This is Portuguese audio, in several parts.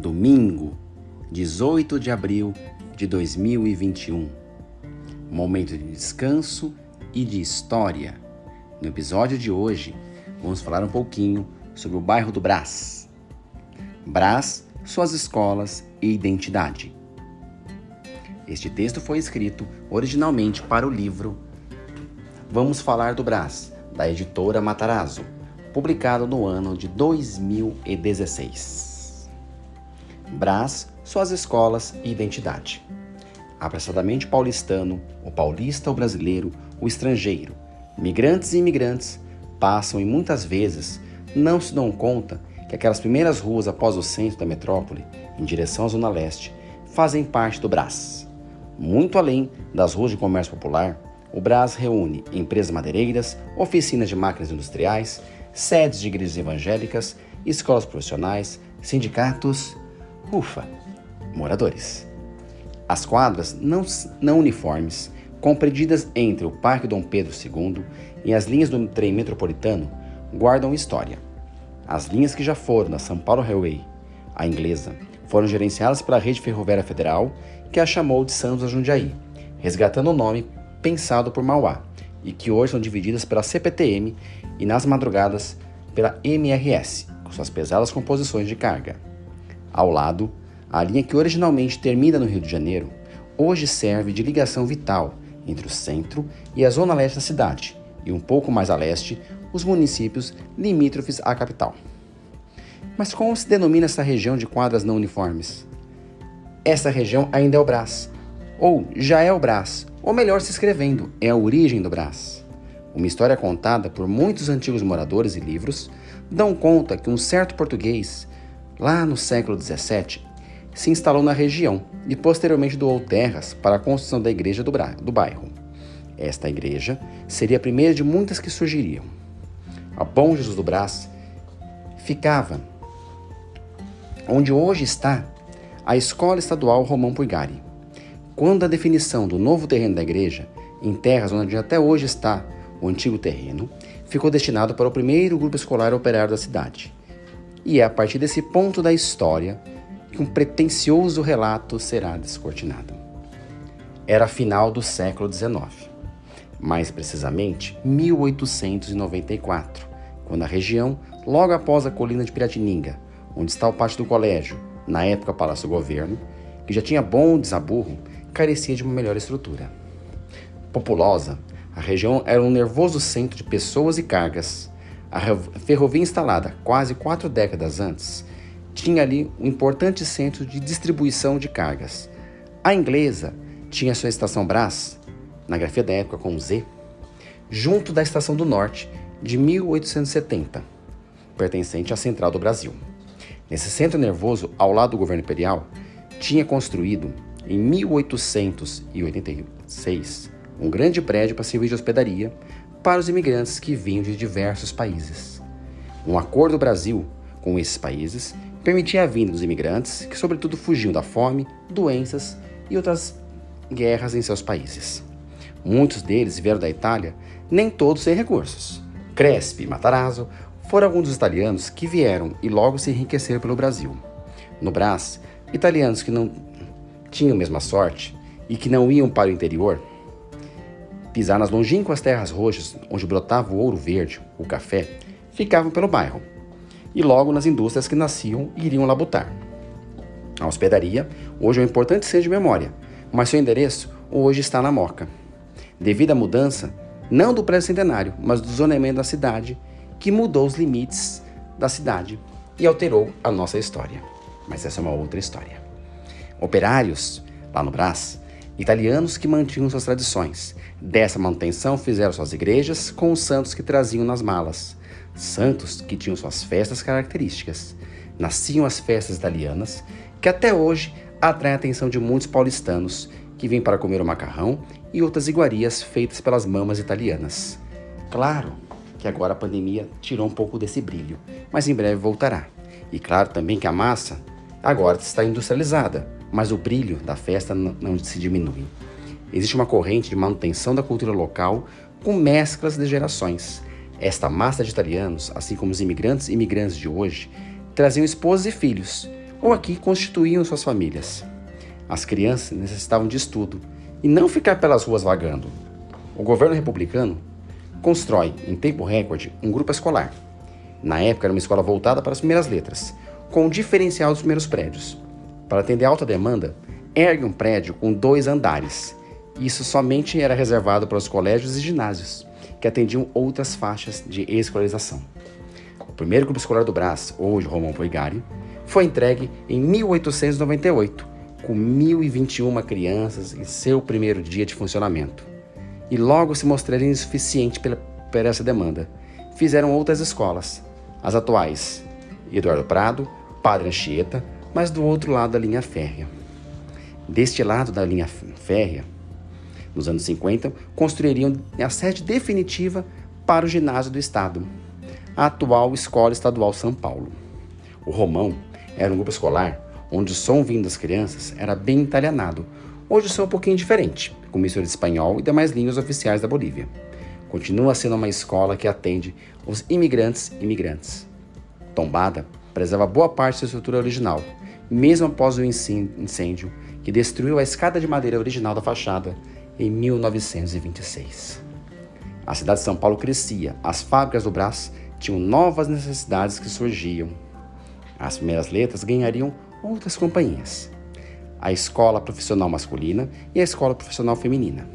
domingo, 18 de abril de 2021. Momento de descanso e de história. No episódio de hoje, vamos falar um pouquinho sobre o bairro do Brás. Brás, suas escolas e identidade. Este texto foi escrito originalmente para o livro Vamos Falar do Brás, da editora Matarazzo, publicado no ano de 2016. Brás, suas escolas e identidade. Apressadamente paulistano, o paulista, o brasileiro, o estrangeiro, migrantes e imigrantes passam e muitas vezes não se dão conta que aquelas primeiras ruas após o centro da metrópole, em direção à Zona Leste, fazem parte do Brás. Muito além das ruas de comércio popular, o Brás reúne empresas madeireiras, oficinas de máquinas industriais, sedes de igrejas evangélicas, escolas profissionais, sindicatos, ufa, moradores. As quadras não, não uniformes, compreendidas entre o Parque Dom Pedro II e as linhas do trem metropolitano, guardam história. As linhas que já foram da São Paulo Railway, a inglesa, foram gerenciadas pela Rede Ferroviária Federal que a chamou de Santos a Jundiaí, resgatando o nome pensado por Mauá, e que hoje são divididas pela CPTM e nas madrugadas pela MRS, com suas pesadas composições de carga. Ao lado, a linha que originalmente termina no Rio de Janeiro, hoje serve de ligação vital entre o centro e a zona leste da cidade, e um pouco mais a leste, os municípios limítrofes à capital. Mas como se denomina essa região de quadras não uniformes? Essa região ainda é o Brás, ou já é o Brás, ou melhor se escrevendo, é a origem do Brás. Uma história contada por muitos antigos moradores e livros dão conta que um certo português, lá no século XVII, se instalou na região e posteriormente doou terras para a construção da igreja do, do bairro. Esta igreja seria a primeira de muitas que surgiriam. A Bom Jesus do Brás ficava onde hoje está a Escola Estadual Romão Purgari. Quando a definição do novo terreno da igreja, em terras onde até hoje está o antigo terreno, ficou destinado para o primeiro grupo escolar operário da cidade. E é a partir desse ponto da história que um pretensioso relato será descortinado. Era final do século XIX, mais precisamente 1894, quando a região, logo após a colina de Piratininga, onde está o pátio do colégio, na época Palácio Governo, que já tinha bom desaburro, carecia de uma melhor estrutura. Populosa, a região era um nervoso centro de pessoas e cargas. A ferrovia instalada quase quatro décadas antes tinha ali um importante centro de distribuição de cargas. A inglesa tinha sua estação Brás, na grafia da época com Z, junto da estação do Norte de 1870, pertencente à Central do Brasil. Nesse centro nervoso, ao lado do governo imperial, tinha construído, em 1886, um grande prédio para servir de hospedaria para os imigrantes que vinham de diversos países. Um acordo do Brasil com esses países permitia a vinda dos imigrantes que, sobretudo, fugiam da fome, doenças e outras guerras em seus países. Muitos deles vieram da Itália, nem todos sem recursos. Crespi e Matarazzo foram alguns dos italianos que vieram e logo se enriqueceram pelo Brasil. No Brás, italianos que não tinham a mesma sorte e que não iam para o interior, pisar nas longínquas terras roxas onde brotava o ouro verde, o café, ficavam pelo bairro e logo nas indústrias que nasciam iriam labutar. A hospedaria hoje é um importante centro de memória, mas seu endereço hoje está na Moca. Devido à mudança, não do prédio centenário, mas do zoneamento da cidade, que mudou os limites da cidade e alterou a nossa história. Mas essa é uma outra história. Operários, lá no Brás, italianos que mantinham suas tradições. Dessa manutenção fizeram suas igrejas com os santos que traziam nas malas. Santos que tinham suas festas características. Nasciam as festas italianas, que até hoje atraem a atenção de muitos paulistanos que vêm para comer o macarrão e outras iguarias feitas pelas mamas italianas. Claro, que agora a pandemia tirou um pouco desse brilho, mas em breve voltará. E claro também que a massa agora está industrializada, mas o brilho da festa não se diminui. Existe uma corrente de manutenção da cultura local com mesclas de gerações. Esta massa de italianos, assim como os imigrantes e imigrantes de hoje, traziam esposas e filhos, ou aqui constituíam suas famílias. As crianças necessitavam de estudo e não ficar pelas ruas vagando. O governo republicano constrói, em tempo recorde, um grupo escolar. Na época era uma escola voltada para as primeiras letras, com o diferencial dos primeiros prédios. Para atender a alta demanda, ergue um prédio com dois andares. Isso somente era reservado para os colégios e ginásios, que atendiam outras faixas de escolarização. O primeiro grupo escolar do Brás, hoje Romão Poigari, foi entregue em 1898, com 1.021 crianças em seu primeiro dia de funcionamento. E logo se mostraria insuficiente por essa demanda. Fizeram outras escolas, as atuais Eduardo Prado, Padre Anchieta, mas do outro lado da linha férrea. Deste lado da linha férrea, nos anos 50, construiriam a sede definitiva para o ginásio do Estado, a atual Escola Estadual São Paulo. O Romão era um grupo escolar onde o som vindo das crianças era bem italianado. Hoje o som é um pouquinho diferente, com mistura de espanhol e demais línguas oficiais da Bolívia. Continua sendo uma escola que atende os imigrantes e imigrantes. Tombada preserva boa parte da estrutura original, mesmo após o incêndio que destruiu a escada de madeira original da fachada em 1926. A cidade de São Paulo crescia, as fábricas do Brás tinham novas necessidades que surgiam. As primeiras letras ganhariam outras companhias: a Escola Profissional Masculina e a Escola Profissional Feminina.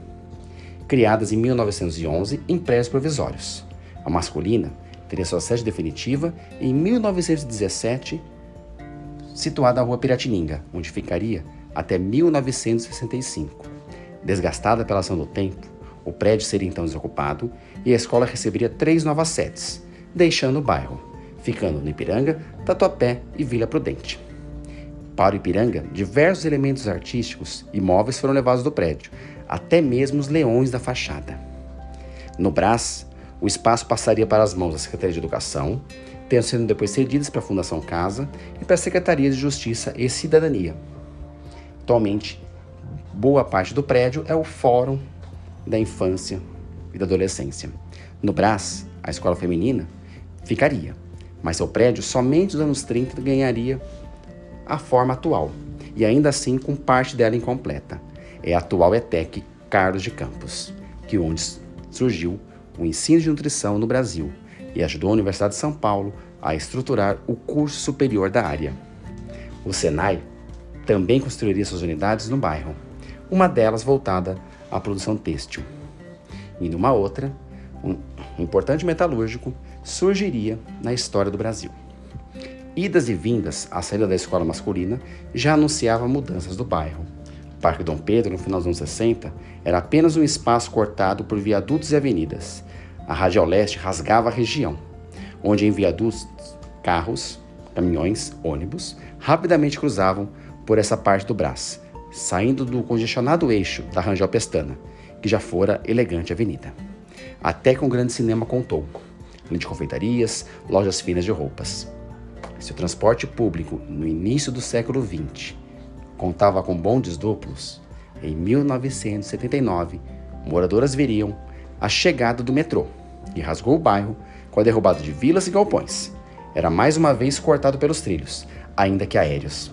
Criadas em 1911 em prédios provisórios. A masculina teria sua sede definitiva em 1917, situada na rua Piratininga, onde ficaria até 1965. Desgastada pela ação do tempo, o prédio seria então desocupado e a escola receberia três novas sedes, deixando o bairro, ficando no Ipiranga, Tatuapé e Vila Prudente. Para o Ipiranga, diversos elementos artísticos e móveis foram levados do prédio, até mesmo os leões da fachada. No Brás, o espaço passaria para as mãos da Secretaria de Educação, tendo sendo depois cedidos para a Fundação Casa e para a Secretaria de Justiça e Cidadania. Atualmente, boa parte do prédio é o Fórum da Infância e da Adolescência. No Brás, a escola feminina ficaria, mas seu prédio somente nos anos 30 ganharia a forma atual, e ainda assim com parte dela incompleta. É a atual ETEC Carlos de Campos, que onde surgiu o ensino de nutrição no Brasil e ajudou a Universidade de São Paulo a estruturar o curso superior da área. O Senai também construiria suas unidades no bairro, uma delas voltada à produção têxtil. E numa outra, um importante metalúrgico surgiria na história do Brasil. Idas e vindas à saída da escola masculina já anunciava mudanças do bairro. O Parque Dom Pedro, no final dos anos 60, era apenas um espaço cortado por viadutos e avenidas, a Radial Leste rasgava a região, onde em viadutos carros, caminhões, ônibus rapidamente cruzavam por essa parte do Brás, saindo do congestionado eixo da Rangel Pestana, que já fora elegante avenida. Até que um grande cinema contou, além de confeitarias, lojas finas de roupas. Se o transporte público no início do século XX contava com bondes duplos, em 1979, moradoras veriam a chegada do metrô e rasgou o bairro com a derrubada de vilas e galpões. Era mais uma vez cortado pelos trilhos, ainda que aéreos.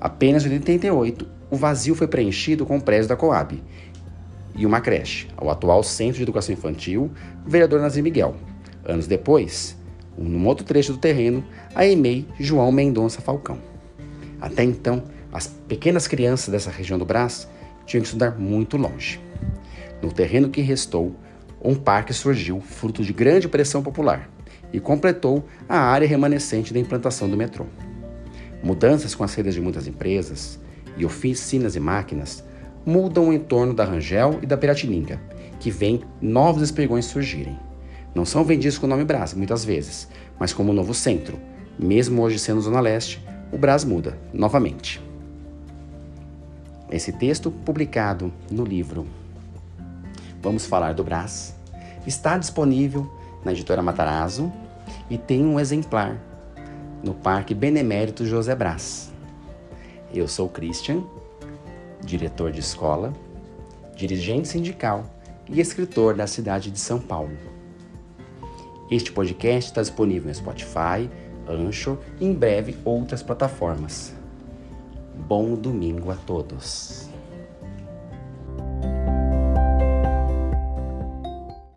Apenas em 88, o vazio foi preenchido com o prédio da Coab e uma creche, o atual Centro de Educação Infantil, vereador Nazir Miguel. Anos depois, num outro trecho do terreno, a EMEI João Mendonça Falcão. Até então, as pequenas crianças dessa região do Brás tinham que estudar muito longe. No terreno que restou, um parque surgiu fruto de grande pressão popular e completou a área remanescente da implantação do metrô. Mudanças com as saídas de muitas empresas e oficinas e máquinas mudam o entorno da Rangel e da Piratininga, que vem novos espigões surgirem. Não são vendidos com o nome Brás, muitas vezes, mas como novo centro. Mesmo hoje sendo Zona Leste, o Brás muda, novamente. Esse texto, publicado no livro Vamos Falar do Brás, está disponível na editora Matarazzo e tem um exemplar no Parque Benemérito José Brás. Eu sou Christian, diretor de escola, dirigente sindical e escritor da cidade de São Paulo. Este podcast está disponível no Spotify, Anchor e em breve outras plataformas. Bom domingo a todos.